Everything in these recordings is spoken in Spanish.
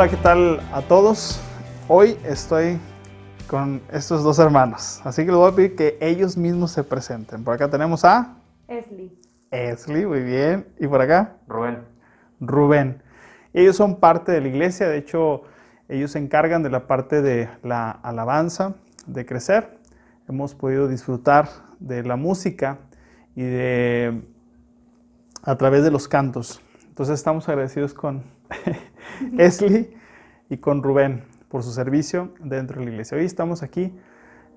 Hola, ¿qué tal a todos? Hoy estoy con estos dos hermanos, así que les voy a pedir que ellos mismos se presenten. Por acá tenemos a Esli. Esli, muy bien. ¿Y por acá? Rubén. Rubén. Ellos son parte de la iglesia, de hecho, ellos se encargan de la parte de la alabanza, de crecer. Hemos podido disfrutar de la música y de a través de los cantos. Entonces estamos agradecidos con Esli y con Rubén por su servicio dentro de la iglesia. Hoy estamos aquí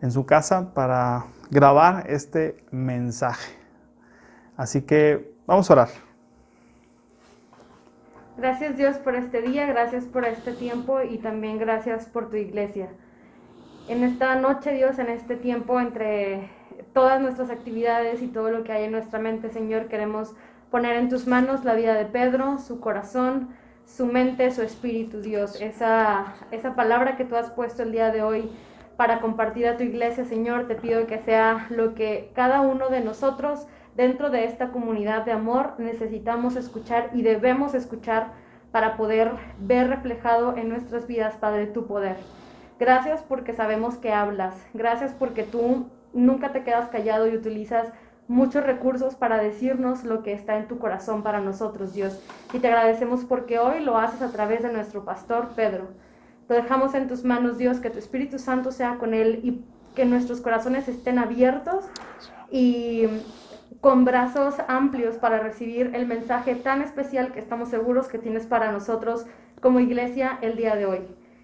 en su casa para grabar este mensaje. Así que vamos a orar. Gracias Dios por este día, gracias por este tiempo y también gracias por tu iglesia. En esta noche Dios, en este tiempo entre todas nuestras actividades y todo lo que hay en nuestra mente, Señor, queremos poner en tus manos la vida de Pedro, su corazón, su mente, su espíritu, Dios. Esa, esa palabra que tú has puesto el día de hoy para compartir a tu iglesia, Señor, te pido que sea lo que cada uno de nosotros dentro de esta comunidad de amor necesitamos escuchar y debemos escuchar para poder ver reflejado en nuestras vidas, Padre, tu poder. Gracias porque sabemos que hablas. Gracias porque tú nunca te quedas callado y utilizas muchos recursos para decirnos lo que está en tu corazón para nosotros, Dios. Y te agradecemos porque hoy lo haces a través de nuestro pastor Pedro. Lo dejamos en tus manos, Dios, que tu Espíritu Santo sea con él y que nuestros corazones estén abiertos y con brazos amplios para recibir el mensaje tan especial que estamos seguros que tienes para nosotros como iglesia el día de hoy.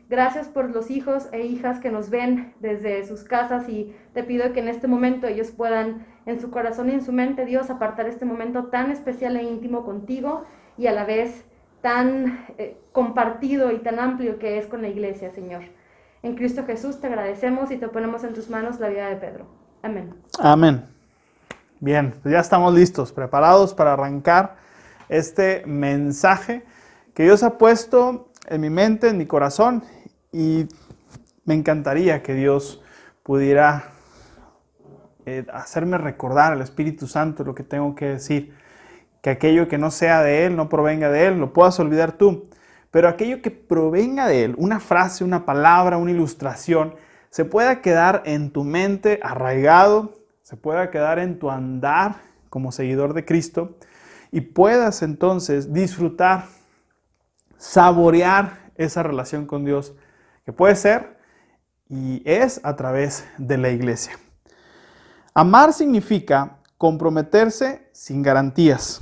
Gracias por los hijos e hijas que nos ven desde sus casas y te pido que en este momento ellos puedan en su corazón y en su mente, Dios, apartar este momento tan especial e íntimo contigo y a la vez tan eh, compartido y tan amplio que es con la iglesia, Señor. En Cristo Jesús te agradecemos y te ponemos en tus manos la vida de Pedro. Amén. Amén. Bien, pues ya estamos listos, preparados para arrancar este mensaje que Dios ha puesto en mi mente, en mi corazón, y me encantaría que Dios pudiera eh, hacerme recordar al Espíritu Santo lo que tengo que decir, que aquello que no sea de Él, no provenga de Él, lo puedas olvidar tú, pero aquello que provenga de Él, una frase, una palabra, una ilustración, se pueda quedar en tu mente arraigado, se pueda quedar en tu andar como seguidor de Cristo y puedas entonces disfrutar, saborear esa relación con Dios que puede ser y es a través de la iglesia. Amar significa comprometerse sin garantías,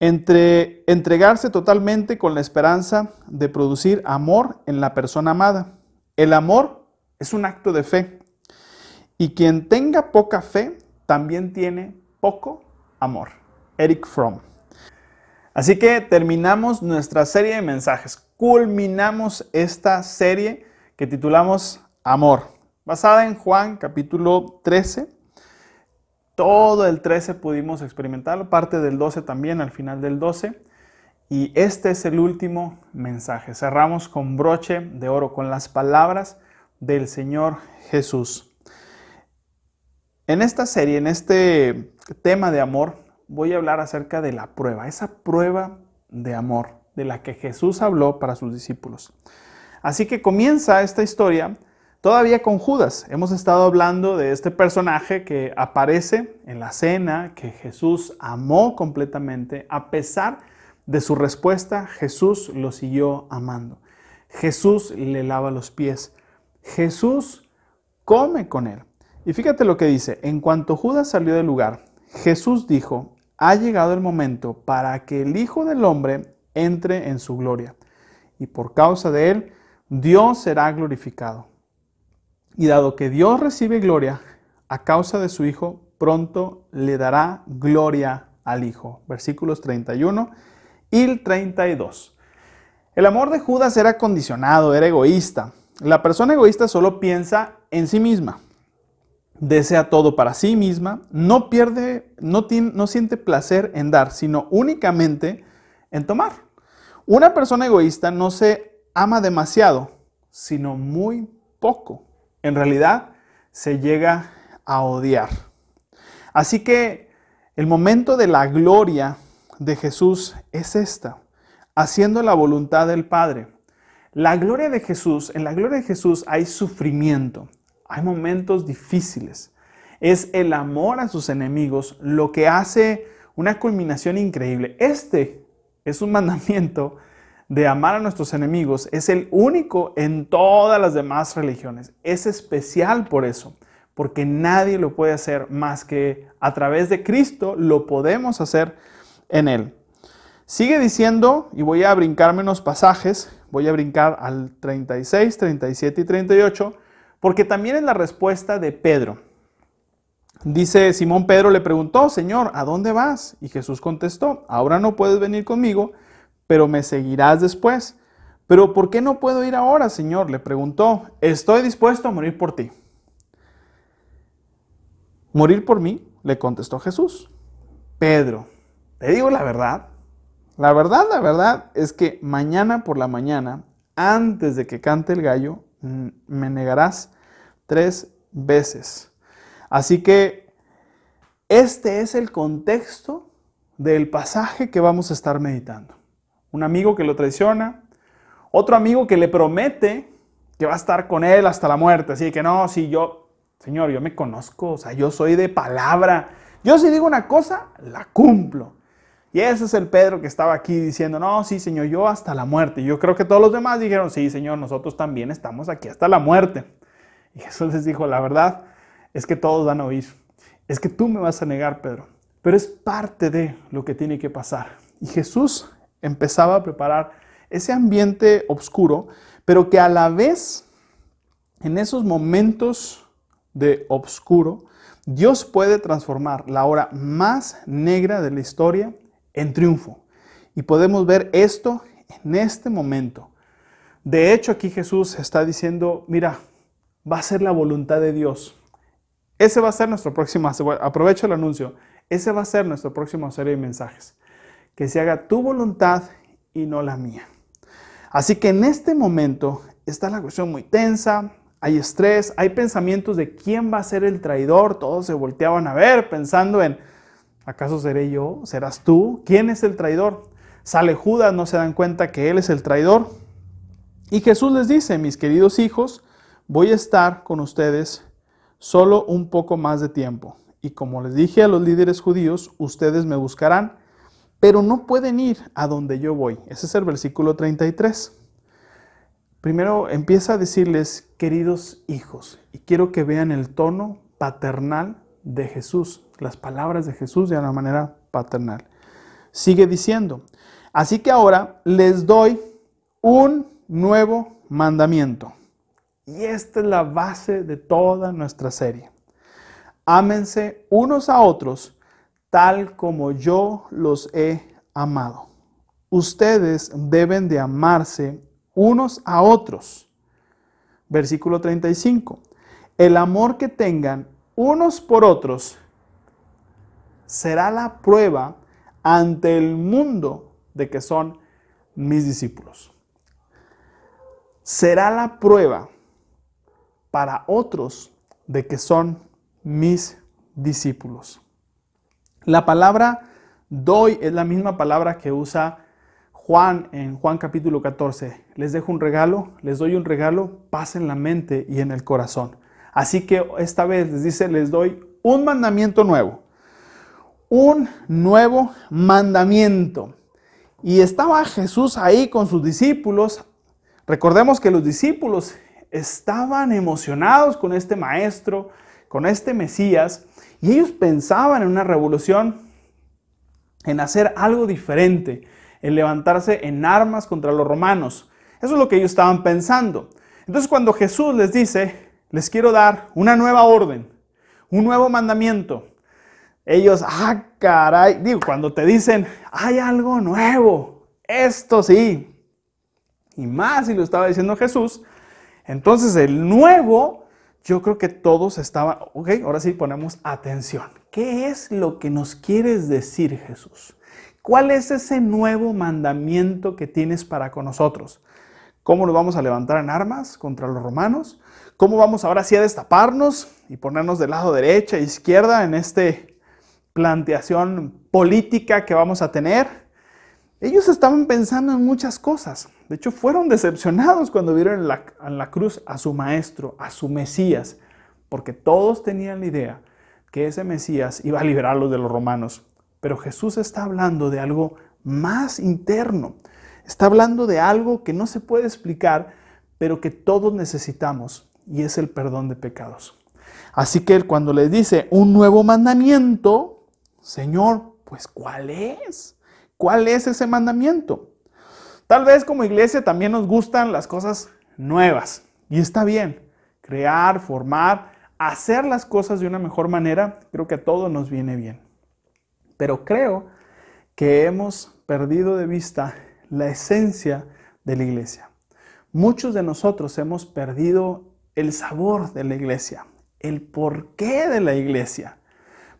entre, entregarse totalmente con la esperanza de producir amor en la persona amada. El amor es un acto de fe y quien tenga poca fe también tiene poco amor. Eric Fromm. Así que terminamos nuestra serie de mensajes. Culminamos esta serie que titulamos Amor, basada en Juan capítulo 13. Todo el 13 pudimos experimentarlo, parte del 12 también, al final del 12. Y este es el último mensaje. Cerramos con broche de oro, con las palabras del Señor Jesús. En esta serie, en este tema de amor, voy a hablar acerca de la prueba, esa prueba de amor de la que Jesús habló para sus discípulos. Así que comienza esta historia todavía con Judas. Hemos estado hablando de este personaje que aparece en la cena, que Jesús amó completamente. A pesar de su respuesta, Jesús lo siguió amando. Jesús le lava los pies. Jesús come con él. Y fíjate lo que dice, en cuanto Judas salió del lugar, Jesús dijo, ha llegado el momento para que el Hijo del Hombre entre en su gloria. Y por causa de él, Dios será glorificado. Y dado que Dios recibe gloria, a causa de su Hijo, pronto le dará gloria al Hijo. Versículos 31 y 32. El amor de Judas era condicionado, era egoísta. La persona egoísta solo piensa en sí misma desea todo para sí misma, no pierde, no, no siente placer en dar, sino únicamente en tomar. Una persona egoísta no se ama demasiado, sino muy poco. En realidad, se llega a odiar. Así que el momento de la gloria de Jesús es esta. haciendo la voluntad del Padre. La gloria de Jesús, en la gloria de Jesús hay sufrimiento, hay momentos difíciles. Es el amor a sus enemigos lo que hace una culminación increíble. Este es un mandamiento de amar a nuestros enemigos. Es el único en todas las demás religiones. Es especial por eso, porque nadie lo puede hacer más que a través de Cristo lo podemos hacer en Él. Sigue diciendo, y voy a brincarme unos pasajes, voy a brincar al 36, 37 y 38, porque también es la respuesta de Pedro. Dice Simón Pedro le preguntó, Señor, ¿a dónde vas? Y Jesús contestó, ahora no puedes venir conmigo, pero me seguirás después. Pero ¿por qué no puedo ir ahora, Señor? Le preguntó, estoy dispuesto a morir por ti. ¿Morir por mí? Le contestó Jesús. Pedro, te digo la verdad, la verdad, la verdad es que mañana por la mañana, antes de que cante el gallo, me negarás tres veces. Así que este es el contexto del pasaje que vamos a estar meditando. Un amigo que lo traiciona, otro amigo que le promete que va a estar con él hasta la muerte. Así que no, si yo, Señor, yo me conozco, o sea, yo soy de palabra. Yo si digo una cosa, la cumplo. Y ese es el Pedro que estaba aquí diciendo, no, sí, Señor, yo hasta la muerte. Yo creo que todos los demás dijeron, sí, Señor, nosotros también estamos aquí hasta la muerte. Y Jesús les dijo, la verdad es que todos van a oír. Es que tú me vas a negar, Pedro. Pero es parte de lo que tiene que pasar. Y Jesús empezaba a preparar ese ambiente oscuro, pero que a la vez, en esos momentos de oscuro, Dios puede transformar la hora más negra de la historia en triunfo. Y podemos ver esto en este momento. De hecho, aquí Jesús está diciendo, mira, va a ser la voluntad de Dios. Ese va a ser nuestro próximo, aprovecho el anuncio, ese va a ser nuestro próximo serie de mensajes. Que se haga tu voluntad y no la mía. Así que en este momento está la cuestión muy tensa, hay estrés, hay pensamientos de quién va a ser el traidor, todos se volteaban a ver pensando en, ¿Acaso seré yo? ¿Serás tú? ¿Quién es el traidor? Sale Judas, no se dan cuenta que él es el traidor. Y Jesús les dice, mis queridos hijos, voy a estar con ustedes solo un poco más de tiempo. Y como les dije a los líderes judíos, ustedes me buscarán, pero no pueden ir a donde yo voy. Ese es el versículo 33. Primero empieza a decirles, queridos hijos, y quiero que vean el tono paternal de Jesús las palabras de Jesús de una manera paternal. Sigue diciendo, así que ahora les doy un nuevo mandamiento. Y esta es la base de toda nuestra serie. Ámense unos a otros tal como yo los he amado. Ustedes deben de amarse unos a otros. Versículo 35. El amor que tengan unos por otros será la prueba ante el mundo de que son mis discípulos. Será la prueba para otros de que son mis discípulos. La palabra doy es la misma palabra que usa Juan en Juan capítulo 14. Les dejo un regalo, les doy un regalo, paz en la mente y en el corazón. Así que esta vez les dice, les doy un mandamiento nuevo un nuevo mandamiento. Y estaba Jesús ahí con sus discípulos. Recordemos que los discípulos estaban emocionados con este maestro, con este Mesías, y ellos pensaban en una revolución, en hacer algo diferente, en levantarse en armas contra los romanos. Eso es lo que ellos estaban pensando. Entonces cuando Jesús les dice, les quiero dar una nueva orden, un nuevo mandamiento, ellos, ah, caray, digo, cuando te dicen, hay algo nuevo, esto sí, y más si lo estaba diciendo Jesús, entonces el nuevo, yo creo que todos estaban, ok, ahora sí ponemos atención. ¿Qué es lo que nos quieres decir Jesús? ¿Cuál es ese nuevo mandamiento que tienes para con nosotros? ¿Cómo nos vamos a levantar en armas contra los romanos? ¿Cómo vamos ahora sí a destaparnos y ponernos del lado derecha e izquierda en este planteación política que vamos a tener. Ellos estaban pensando en muchas cosas. De hecho, fueron decepcionados cuando vieron en la, la cruz a su maestro, a su Mesías, porque todos tenían la idea que ese Mesías iba a liberarlos de los romanos. Pero Jesús está hablando de algo más interno. Está hablando de algo que no se puede explicar, pero que todos necesitamos, y es el perdón de pecados. Así que él cuando le dice un nuevo mandamiento, Señor, pues ¿cuál es? ¿Cuál es ese mandamiento? Tal vez como iglesia también nos gustan las cosas nuevas, y está bien, crear, formar, hacer las cosas de una mejor manera, creo que a todos nos viene bien. Pero creo que hemos perdido de vista la esencia de la iglesia. Muchos de nosotros hemos perdido el sabor de la iglesia, el porqué de la iglesia.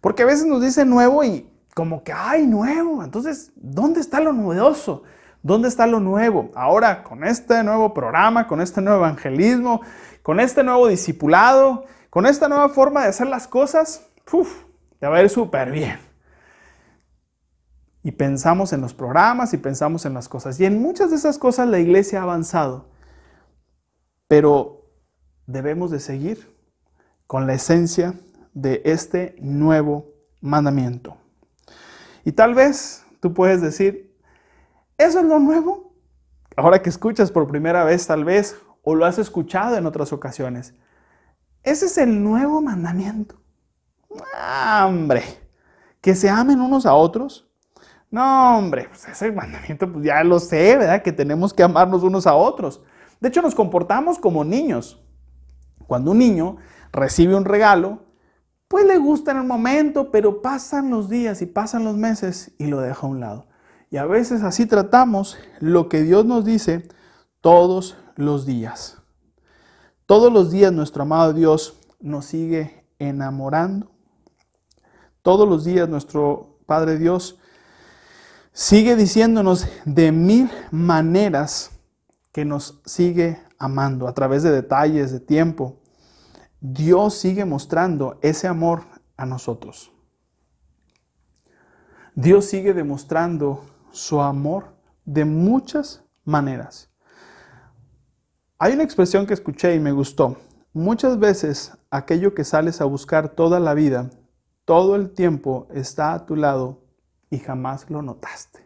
Porque a veces nos dice nuevo y como que, ay, nuevo. Entonces, ¿dónde está lo novedoso? ¿Dónde está lo nuevo? Ahora, con este nuevo programa, con este nuevo evangelismo, con este nuevo discipulado, con esta nueva forma de hacer las cosas, uf, te va a ir súper bien. Y pensamos en los programas y pensamos en las cosas. Y en muchas de esas cosas la iglesia ha avanzado. Pero debemos de seguir con la esencia de este nuevo mandamiento. Y tal vez tú puedes decir, ¿eso es lo nuevo? Ahora que escuchas por primera vez tal vez, o lo has escuchado en otras ocasiones. Ese es el nuevo mandamiento. ¡Ah, hombre, que se amen unos a otros. No, hombre, pues ese mandamiento pues ya lo sé, ¿verdad? Que tenemos que amarnos unos a otros. De hecho, nos comportamos como niños. Cuando un niño recibe un regalo, pues le gusta en el momento, pero pasan los días y pasan los meses y lo deja a un lado. Y a veces así tratamos lo que Dios nos dice todos los días. Todos los días nuestro amado Dios nos sigue enamorando. Todos los días nuestro Padre Dios sigue diciéndonos de mil maneras que nos sigue amando a través de detalles, de tiempo. Dios sigue mostrando ese amor a nosotros. Dios sigue demostrando su amor de muchas maneras. Hay una expresión que escuché y me gustó. Muchas veces aquello que sales a buscar toda la vida, todo el tiempo está a tu lado y jamás lo notaste.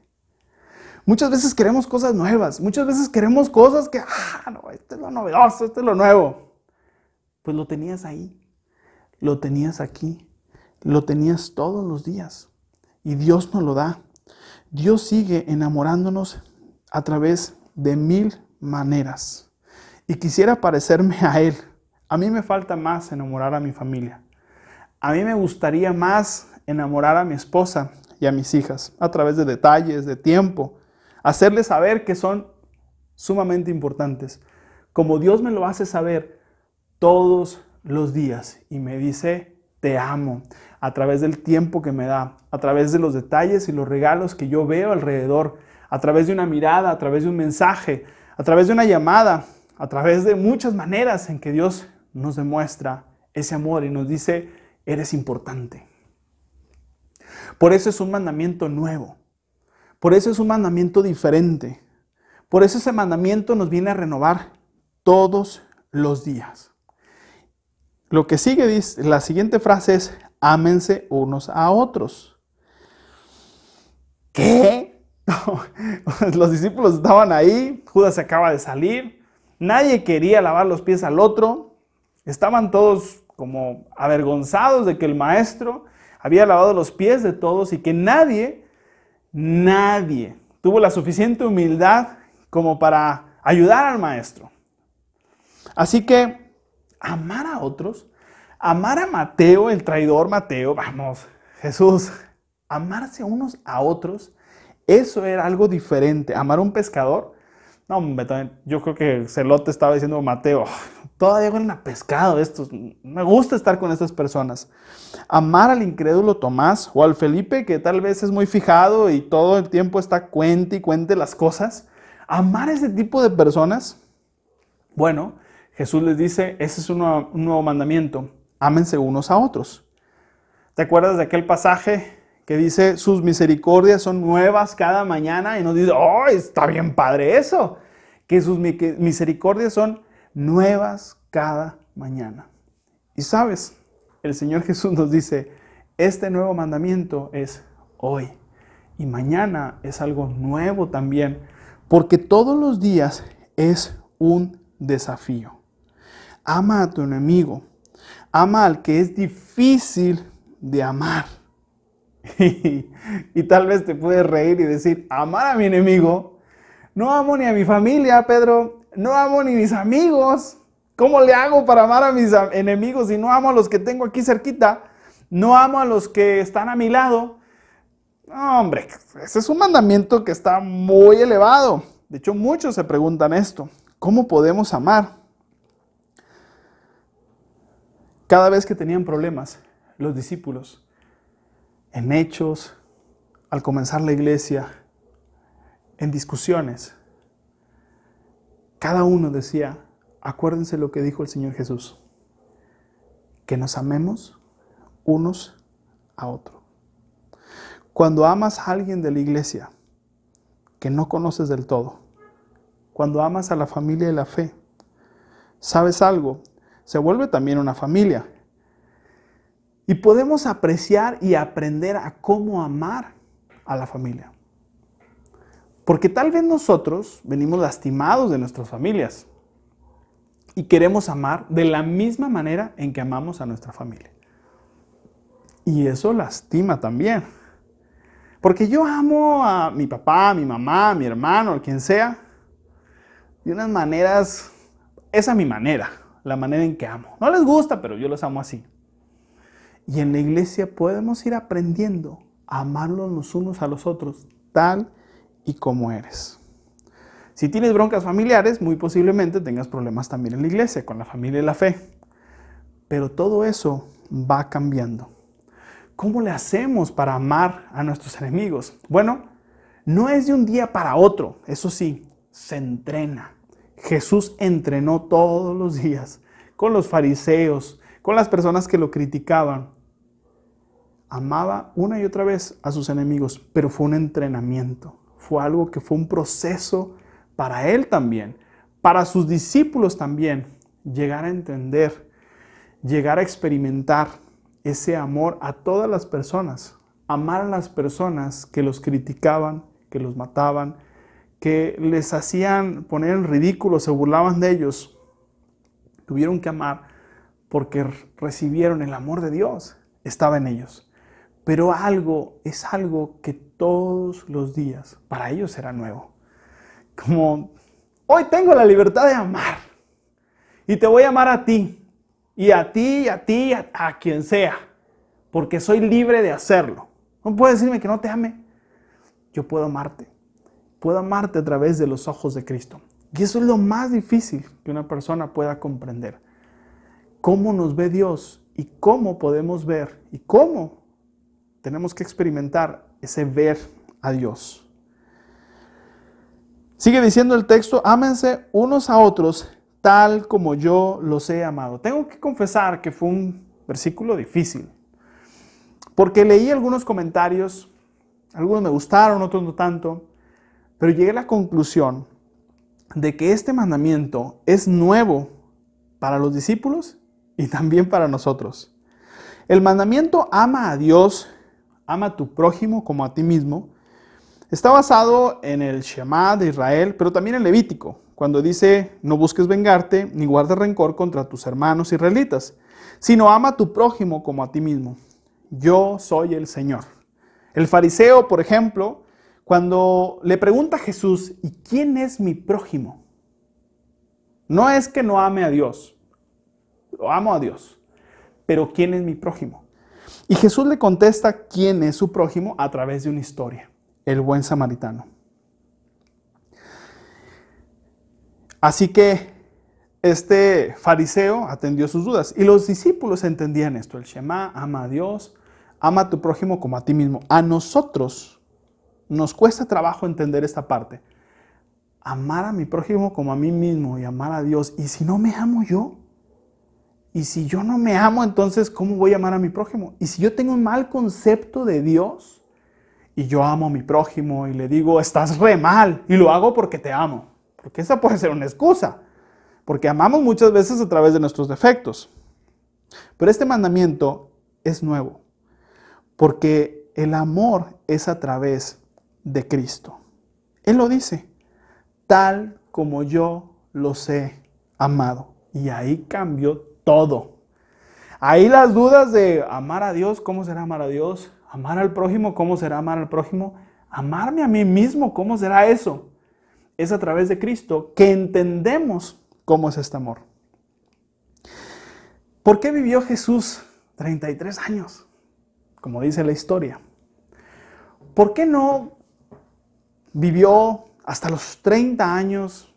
Muchas veces queremos cosas nuevas, muchas veces queremos cosas que, ah, no, esto es lo novedoso, esto es lo nuevo. Pues lo tenías ahí, lo tenías aquí, lo tenías todos los días y Dios nos lo da. Dios sigue enamorándonos a través de mil maneras y quisiera parecerme a Él. A mí me falta más enamorar a mi familia. A mí me gustaría más enamorar a mi esposa y a mis hijas a través de detalles, de tiempo, hacerles saber que son sumamente importantes, como Dios me lo hace saber todos los días y me dice, te amo, a través del tiempo que me da, a través de los detalles y los regalos que yo veo alrededor, a través de una mirada, a través de un mensaje, a través de una llamada, a través de muchas maneras en que Dios nos demuestra ese amor y nos dice, eres importante. Por eso es un mandamiento nuevo. Por eso es un mandamiento diferente. Por eso ese mandamiento nos viene a renovar todos los días. Lo que sigue, la siguiente frase es, ámense unos a otros. ¿Qué? los discípulos estaban ahí, Judas se acaba de salir, Nadie quería lavar los pies al otro. Estaban todos como avergonzados de que el maestro había lavado los pies de todos y que nadie, nadie tuvo la suficiente humildad como para ayudar al maestro. Así que amar a otros, amar a Mateo, el traidor Mateo, vamos, Jesús, amarse unos a otros, eso era algo diferente. Amar a un pescador no, yo creo que Celote estaba diciendo, Mateo, todavía huelen a pescado estos. Me gusta estar con estas personas. Amar al incrédulo Tomás o al Felipe, que tal vez es muy fijado y todo el tiempo está cuente y cuente las cosas. Amar a ese tipo de personas. Bueno, Jesús les dice, ese es un nuevo, mandamiento. Ámense unos a otros. ¿Te acuerdas de aquel pasaje que dice sus misericordias son nuevas cada mañana y nos dice, oh, está bien padre eso, que sus misericordias son nuevas cada mañana. Y sabes, el Señor Jesús nos dice, este nuevo mandamiento es hoy y mañana es algo nuevo también, porque todos los días es un desafío. Ama a tu enemigo, ama al que es difícil de amar. Y, tal vez te puedes reír y decir, amar a mi enemigo, no amo ni a mi familia, Pedro, no amo ni a mis amigos. ¿Cómo le hago para amar a mis enemigos si no amo a los que tengo aquí cerquita? No amo a los que están a mi lado. Hombre, ese es un mandamiento que está muy elevado. De hecho, muchos se preguntan esto. ¿Cómo podemos amar? Cada vez que tenían problemas, los discípulos, en hechos, al comenzar la iglesia, en discusiones, cada uno decía, acuérdense lo que dijo el Señor Jesús, que nos amemos unos a otros. Cuando amas a alguien de la iglesia que no conoces del todo, cuando amas a la familia de la fe, ¿sabes algo? Se vuelve también una familia. Y podemos apreciar y aprender a cómo amar a la familia. Porque tal vez nosotros venimos lastimados de nuestras familias y queremos amar de la misma manera en que amamos a nuestra familia. Y eso lastima también. Porque yo amo a mi papá, a mi mamá, a mi hermano, a quien sea, de unas maneras, esa es mi manera, la manera en que amo. No les gusta, pero yo los amo así. Y en la iglesia podemos ir aprendiendo a amarlos los unos a los otros, tal y como eres. Si tienes broncas familiares, muy posiblemente tengas problemas también en la iglesia, con la familia y la fe. Pero todo eso va cambiando. ¿Cómo le hacemos para amar a nuestros enemigos? Bueno, no es de un día para otro, eso sí, se entrena. Jesús entrenó todos los días con los fariseos, con las personas que lo criticaban. Amaba una y otra vez a sus enemigos, pero fue un entrenamiento, fue algo que fue un proceso para él también, para sus discípulos también, llegar a entender, llegar a experimentar ese amor a todas las personas, amar a las personas que los criticaban, que los mataban, que les hacían poner en ridículo, se burlaban de ellos. Tuvieron que amar porque recibieron el amor de Dios, estaba en ellos. Pero algo es algo que todos los días para ellos será nuevo. Como hoy tengo la libertad de amar y te voy a amar a ti, y a ti, a ti, a, quien sea, porque soy libre de hacerlo. No puedes decirme que no te ame. Yo puedo amarte. Puedo amarte a través de los ojos de Cristo. Y eso es lo más difícil que una persona pueda comprender. Cómo nos ve Dios y cómo podemos ver y cómo tenemos que experimentar ese ver a Dios. Sigue diciendo el texto, ámense unos a otros tal como yo los he amado. Tengo que confesar que fue un versículo difícil, porque leí algunos comentarios, algunos me gustaron, otros no tanto, pero llegué a la conclusión de que este mandamiento es nuevo para los discípulos y también para nosotros. El mandamiento ama a Dios, ama a tu prójimo como a ti mismo, está basado en el Shema de Israel, pero también en Levítico cuando dice, no busques vengarte ni guardes rencor contra tus hermanos israelitas, sino ama a tu prójimo como a ti mismo. Yo soy el Señor. El fariseo, por ejemplo, cuando le pregunta a Jesús, ¿y quién es mi prójimo? No es que no ame a Dios, lo amo a Dios, pero ¿quién es mi prójimo? Y Jesús le contesta quién es su prójimo a través de una historia, el buen samaritano. Así que este fariseo atendió sus dudas y los discípulos entendían esto. El Shema, ama a Dios, ama a tu prójimo como a ti mismo. A nosotros nos cuesta trabajo entender esta parte. Amar a mi prójimo como a mí mismo y amar a Dios. ¿Y si no me amo yo? Y si yo no me amo, entonces, ¿cómo voy a amar a mi prójimo? Y si yo tengo un mal concepto de Dios, y yo amo a mi prójimo y le digo, estás re mal y lo hago porque te amo. Porque esa puede ser una excusa. Porque amamos muchas veces a través de nuestros defectos. Pero este mandamiento es nuevo. Porque el amor es a través de Cristo. Él lo dice, tal como yo los he amado. Y ahí cambió todo. Ahí las dudas de amar a Dios, ¿cómo será amar a Dios? Amar al prójimo, ¿cómo será amar al prójimo? Amarme a mí mismo, ¿cómo será eso? Es a través de Cristo que entendemos cómo es este amor. ¿Por qué vivió Jesús 33 años? Como dice la historia. ¿Por qué no vivió hasta los 30 años?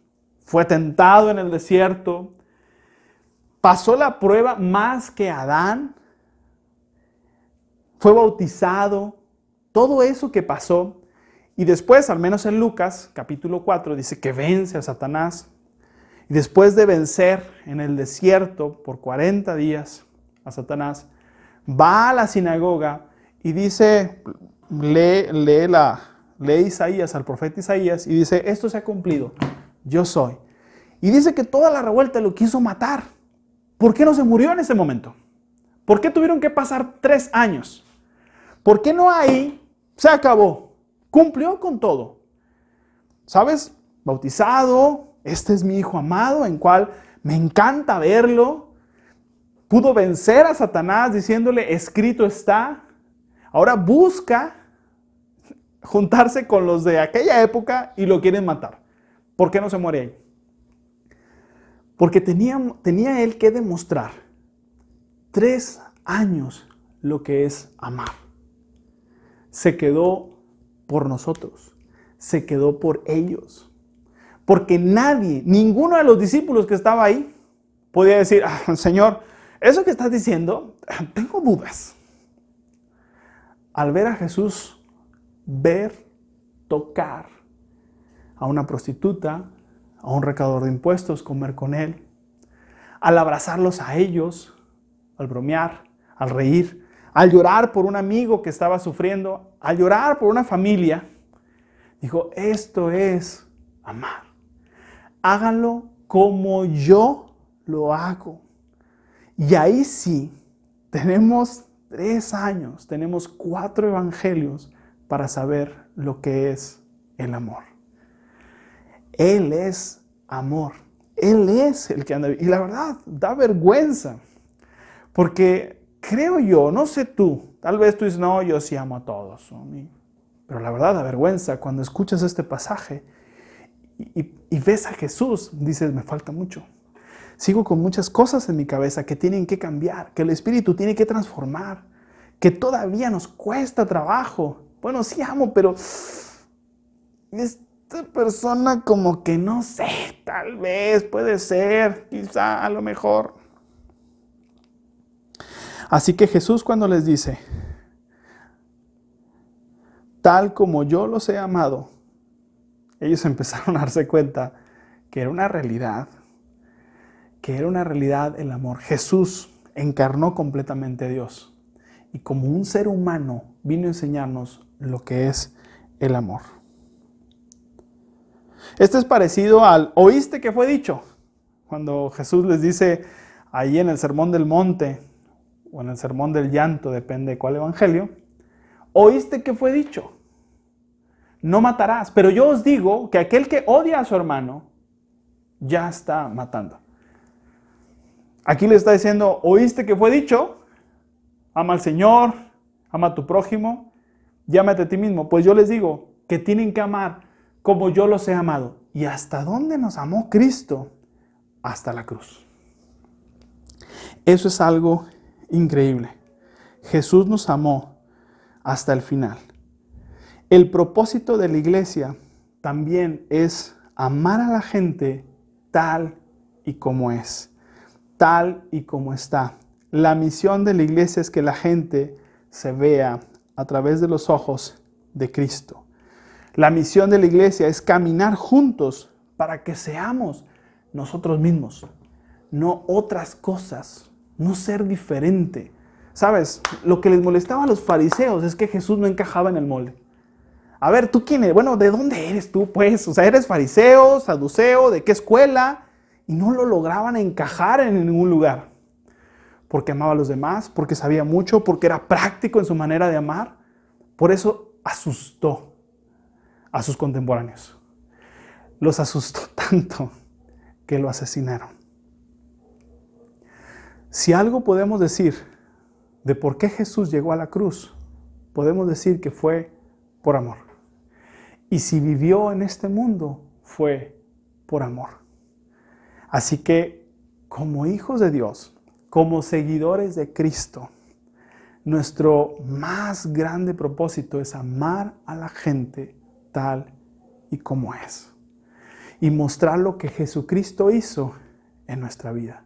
Fue tentado en el desierto. Pasó la prueba más que Adán. Fue bautizado. Todo eso que pasó. Y después, al menos en Lucas capítulo 4, dice que vence a Satanás. Y después de vencer en el desierto por 40 días a Satanás, va a la sinagoga y dice, lee, lee, la, lee Isaías, al profeta Isaías, y dice, esto se ha cumplido, yo soy. Y dice que toda la revuelta lo quiso matar. ¿Por qué no se murió en ese momento? ¿Por qué tuvieron que pasar tres años? ¿Por qué no ahí se acabó? Cumplió con todo. ¿Sabes? Bautizado, este es mi hijo amado en cual me encanta verlo. Pudo vencer a Satanás diciéndole, escrito está. Ahora busca juntarse con los de aquella época y lo quieren matar. ¿Por qué no se muere ahí? Porque tenía, tenía él que demostrar tres años lo que es amar. Se quedó por nosotros, se quedó por ellos. Porque nadie, ninguno de los discípulos que estaba ahí, podía decir, ah, Señor, eso que estás diciendo, tengo dudas. Al ver a Jesús, ver, tocar a una prostituta, a un recaudador de impuestos, comer con él, al abrazarlos a ellos, al bromear, al reír, al llorar por un amigo que estaba sufriendo, al llorar por una familia, dijo, esto es amar háganlo como yo lo hago. Y ahí sí, tenemos tres años, tenemos cuatro evangelios para saber lo que es el amor. Él es amor. Él es el que anda. Y la verdad, da vergüenza. Porque creo yo, no sé tú, tal vez tú dices, no, yo sí amo a todos. Pero la verdad da vergüenza cuando escuchas este pasaje y, ves a Jesús, dices, me falta mucho. Sigo con muchas cosas en mi cabeza que tienen que cambiar, que el Espíritu tiene que transformar, que todavía nos cuesta trabajo. Bueno, sí amo, pero esta persona como que no sé, tal vez, puede ser, quizá, a lo mejor. Así que Jesús cuando les dice, tal como yo los he amado, ellos empezaron a darse cuenta que era una realidad, que era una realidad el amor. Jesús encarnó completamente a Dios y como un ser humano vino a enseñarnos lo que es el amor. Esto es parecido al oíste que fue dicho, cuando Jesús les dice ahí en el Sermón del Monte o en el Sermón del Llanto, depende de cuál evangelio, oíste que fue dicho no matarás. Pero yo os digo que aquel que odia a su hermano ya está matando. Aquí le está diciendo, oíste que fue dicho, ama al Señor, ama a tu prójimo, llámate a ti mismo. Pues yo les digo que tienen que amar como yo los he amado. ¿Y hasta dónde nos amó Cristo? Hasta la cruz. Eso es algo increíble. Jesús nos amó hasta el final. El propósito de la iglesia también es amar a la gente tal y como es, tal y como está. La misión de la iglesia es que la gente se vea a través de los ojos de Cristo. La misión de la iglesia es caminar juntos para que seamos nosotros mismos, no otras cosas, no ser diferente. ¿Sabes? Lo que les molestaba a los fariseos es que Jesús no encajaba en el molde. a ver, ¿tú quién eres? Bueno, ¿de dónde eres tú, pues? O sea, ¿eres fariseo, saduceo, de qué escuela? Y no lo lograban encajar en ningún lugar. Porque amaba a los demás, porque sabía mucho, porque era práctico en su manera de amar. Por eso asustó a sus contemporáneos. Los asustó tanto que lo asesinaron. Si algo podemos decir de por qué Jesús llegó a la cruz, podemos decir que fue por amor. Y si vivió en este mundo, fue por amor. Así que, como hijos de Dios, como seguidores de Cristo, nuestro más grande propósito es amar a la gente tal y como es. Y mostrar lo que Jesucristo hizo en nuestra vida.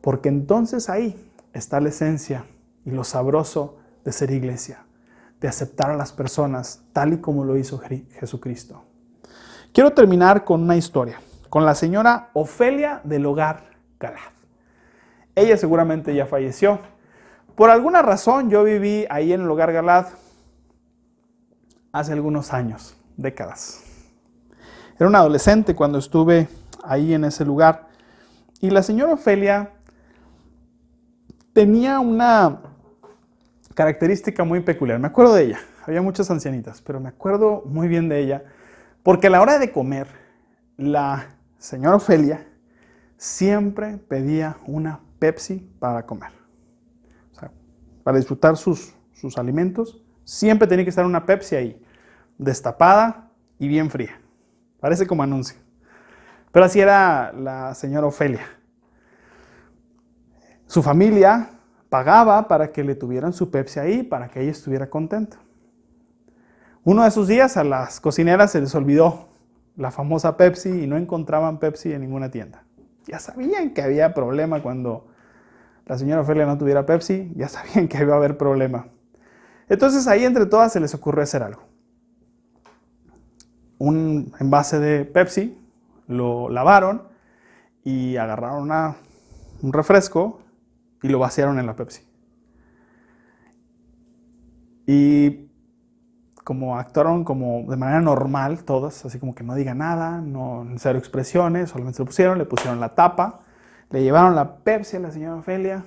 Porque entonces ahí está la esencia y lo sabroso de ser iglesia de aceptar a las personas tal y como lo hizo Jesucristo. Quiero terminar con una historia, con la señora Ofelia del hogar Galad. Ella seguramente ya falleció. Por alguna razón yo viví ahí en el hogar Galad hace algunos años, décadas. Era un adolescente cuando estuve ahí en ese lugar. Y la señora Ofelia tenía una característica muy peculiar. Me acuerdo de ella. Había muchas ancianitas, pero me acuerdo muy bien de ella. Porque a la hora de comer, la señora Ofelia siempre pedía una Pepsi para comer. Para disfrutar sus, sus alimentos, siempre tenía que estar una Pepsi ahí, destapada y bien fría. Parece como anuncio. Pero así era la señora Ofelia. Su familia pagaba para que le tuvieran su Pepsi ahí, para que ella estuviera contenta. Uno de esos días a las cocineras se les olvidó la famosa Pepsi y no encontraban Pepsi en ninguna tienda. Ya sabían que había problema cuando la señora Ofelia no tuviera Pepsi, ya sabían que iba a haber problema. Entonces ahí entre todas se les ocurrió hacer algo. Un envase de Pepsi, lo lavaron y agarraron un refresco y lo vaciaron en la Pepsi. Y como actuaron como de manera normal todas, así como que no diga nada, no cero expresiones, solamente se lo pusieron, le pusieron la tapa, le llevaron la Pepsi a la señora Ofelia,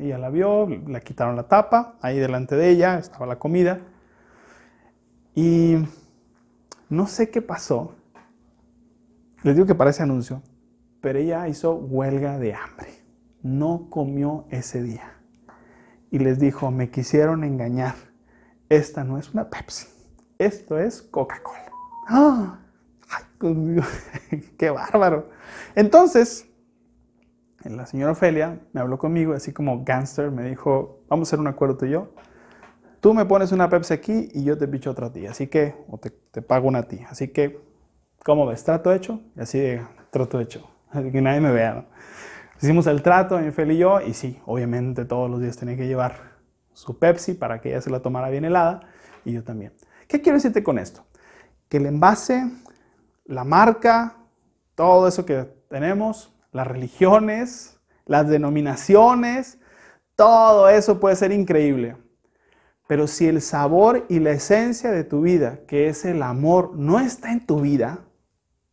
ella la vio, le quitaron la tapa, ahí delante de ella estaba la comida. Y no sé qué pasó, les digo que parece anuncio, pero ella hizo huelga de hambre no comió ese día. Y les dijo, me quisieron engañar. Esta no es una Pepsi, esto es Coca-Cola. ¡Ah! ¡Ay, ¡Qué bárbaro! Entonces, la señora Ofelia me habló conmigo, así como gangster, me dijo, vamos a hacer un acuerdo tú y yo. Tú me pones una Pepsi aquí y yo te picho otra a ti, así que, o te, te pago una a ti. Así que, ¿cómo ves? ¿Trato hecho? Y así de, trato hecho. Así que nadie me vea, ¿no? Hicimos el trato, Fel y yo, y sí, obviamente todos los días tenía que llevar su Pepsi para que ella se la tomara bien helada, y yo también. ¿Qué quiero decirte con esto? Que el envase, la marca, todo eso que tenemos, las religiones, las denominaciones, todo eso puede ser increíble. Pero si el sabor y la esencia de tu vida, que es el amor, no está en tu vida,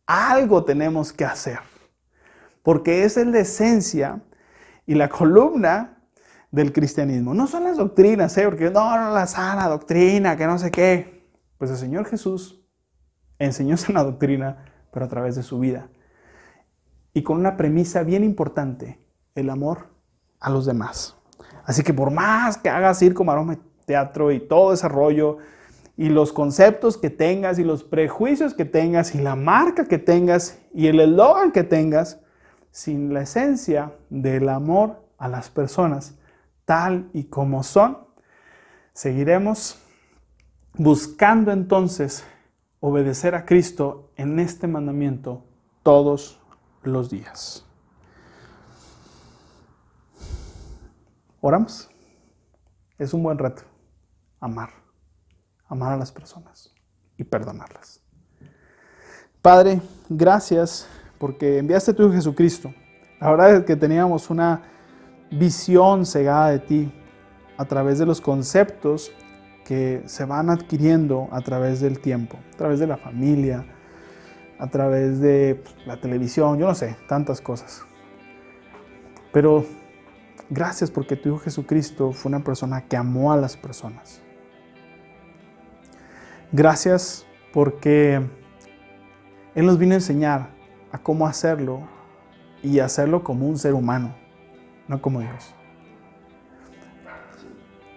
algo tenemos que hacer porque esa es la esencia y la columna del cristianismo. No son las doctrinas, ¿eh? porque no, no, la sana doctrina, que no sé qué. Pues el Señor Jesús enseñó sana doctrina, pero a través de su vida. Y con una premisa bien importante, el amor a los demás. Así que por más que hagas circo, maroma, teatro y todo ese rollo, y los conceptos que tengas, y los prejuicios que tengas, y la marca que tengas, y el eslogan que tengas, sin la esencia del amor a las personas tal y como son, seguiremos buscando entonces obedecer a Cristo en este mandamiento todos los días. Oramos. Es un buen reto. Amar. Amar a las personas y perdonarlas. Padre, gracias porque enviaste a tu Jesucristo. La verdad es que teníamos una visión cegada de ti a través de los conceptos que se van adquiriendo a través del tiempo, a través de la familia, a través de pues, la televisión, yo no sé, tantas cosas. Pero gracias porque tu Hijo Jesucristo fue una persona que amó a las personas. Gracias porque Él nos vino a enseñar a cómo hacerlo y hacerlo como un ser humano, no como Dios.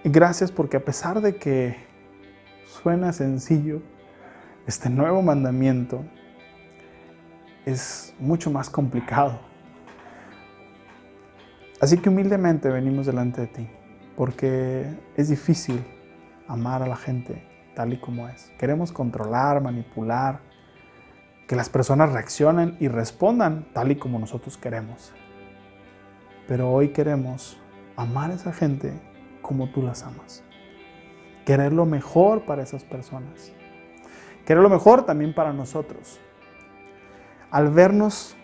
Gracias porque a pesar de que suena sencillo, este nuevo mandamiento es mucho más complicado. Así que humildemente venimos delante de ti, porque es difícil amar a la gente tal y como es. Queremos controlar, manipular, que las personas reaccionen y respondan tal y como nosotros queremos. Pero hoy queremos amar a esa gente como tú las amas. Querer lo mejor para esas personas. Querer lo mejor también para nosotros. Al vernos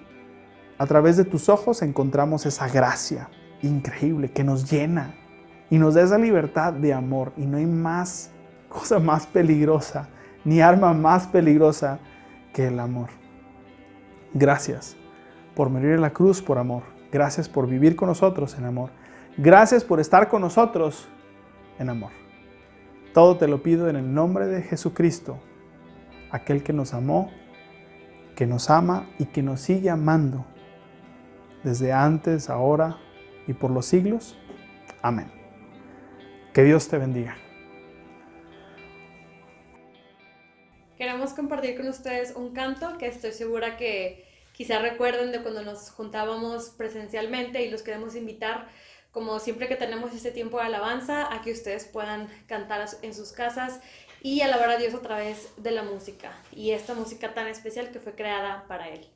a través de tus ojos encontramos esa gracia increíble que nos llena y nos da esa libertad de amor. Y no hay más cosa más peligrosa, ni arma más peligrosa que el amor. Gracias por morir en la cruz por amor. Gracias por vivir con nosotros en amor. Gracias por estar con nosotros en amor. Todo te lo pido en el nombre de Jesucristo, aquel que nos amó, que nos ama y que nos sigue amando desde antes, ahora y por los siglos. Amén. Que Dios te bendiga. Queremos compartir con ustedes un canto que estoy segura que quizá recuerden de cuando nos juntábamos presencialmente y los queremos invitar, como siempre que tenemos este tiempo de alabanza, a que ustedes puedan cantar en sus casas y alabar a Dios a través de la música y esta música tan especial que fue creada para Él.